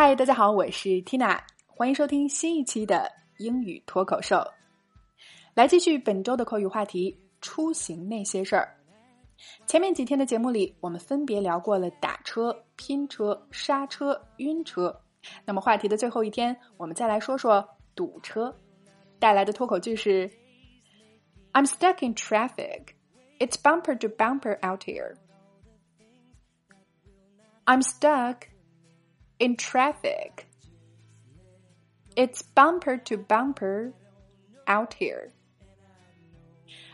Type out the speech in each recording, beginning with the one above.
嗨，大家好，我是 Tina，欢迎收听新一期的英语脱口秀。来继续本周的口语话题：出行那些事儿。前面几天的节目里，我们分别聊过了打车、拼车、刹车、晕车。那么话题的最后一天，我们再来说说堵车。带来的脱口句是：I'm stuck in traffic. It's bumper to bumper out here. I'm stuck. In traffic. It's bumper to bumper out here.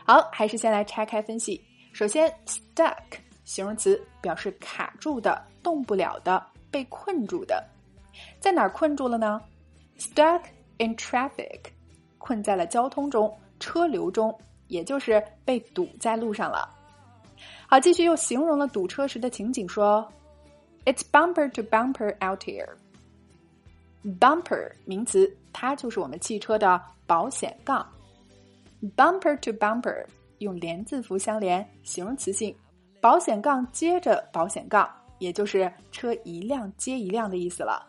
好，还是先来拆开分析。首先，stuck 形容词表示卡住的、动不了的、被困住的。在哪儿困住了呢？Stuck in traffic，困在了交通中、车流中，也就是被堵在路上了。好，继续又形容了堵车时的情景，说。It's bumper to bumper out here. Bumper 名词，它就是我们汽车的保险杠。Bumper to bumper 用连字符相连，形容词性，保险杠接着保险杠，也就是车一辆接一辆的意思了。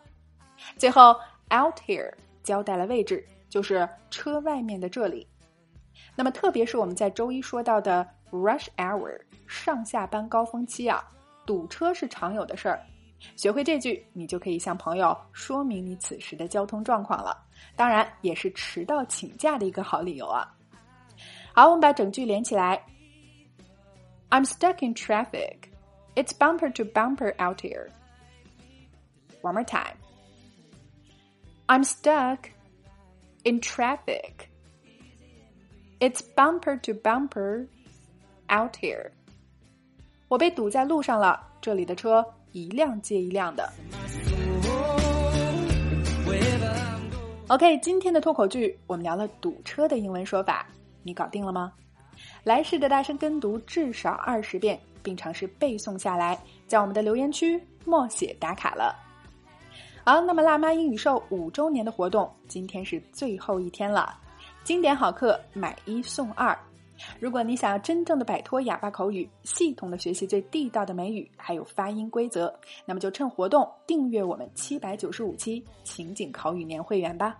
最后 out here 交代了位置，就是车外面的这里。那么，特别是我们在周一说到的 rush hour 上下班高峰期啊。堵车是常有的事儿，学会这句，你就可以向朋友说明你此时的交通状况了。当然，也是迟到请假的一个好理由啊。好，我们把整句连起来。I'm stuck in traffic. It's bumper to bumper out here. One more time. I'm stuck in traffic. It's bumper to bumper out here. 我被堵在路上了，这里的车一辆接一辆的。OK，今天的脱口剧我们聊了堵车的英文说法，你搞定了吗？来试着大声跟读至少二十遍，并尝试背诵下来，在我们的留言区默写打卡了。好，那么辣妈英语秀五周年的活动今天是最后一天了，经典好课买一送二。如果你想要真正的摆脱哑巴口语，系统的学习最地道的美语，还有发音规则，那么就趁活动订阅我们七百九十五期情景口语年会员吧。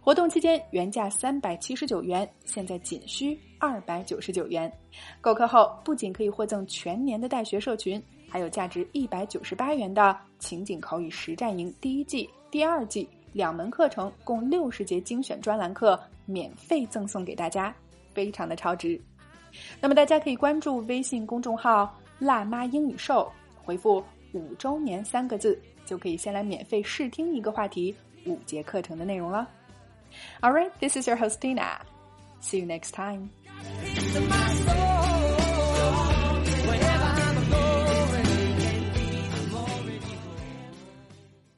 活动期间原价三百七十九元，现在仅需二百九十九元。购课后不仅可以获赠全年的带学社群，还有价值一百九十八元的情景口语实战营第一季、第二季两门课程，共六十节精选专栏课免费赠送给大家。非常的超值，那么大家可以关注微信公众号“辣妈英语秀”，回复“五周年”三个字，就可以先来免费试听一个话题五节课程的内容了。All right, this is your host Tina. See you next time.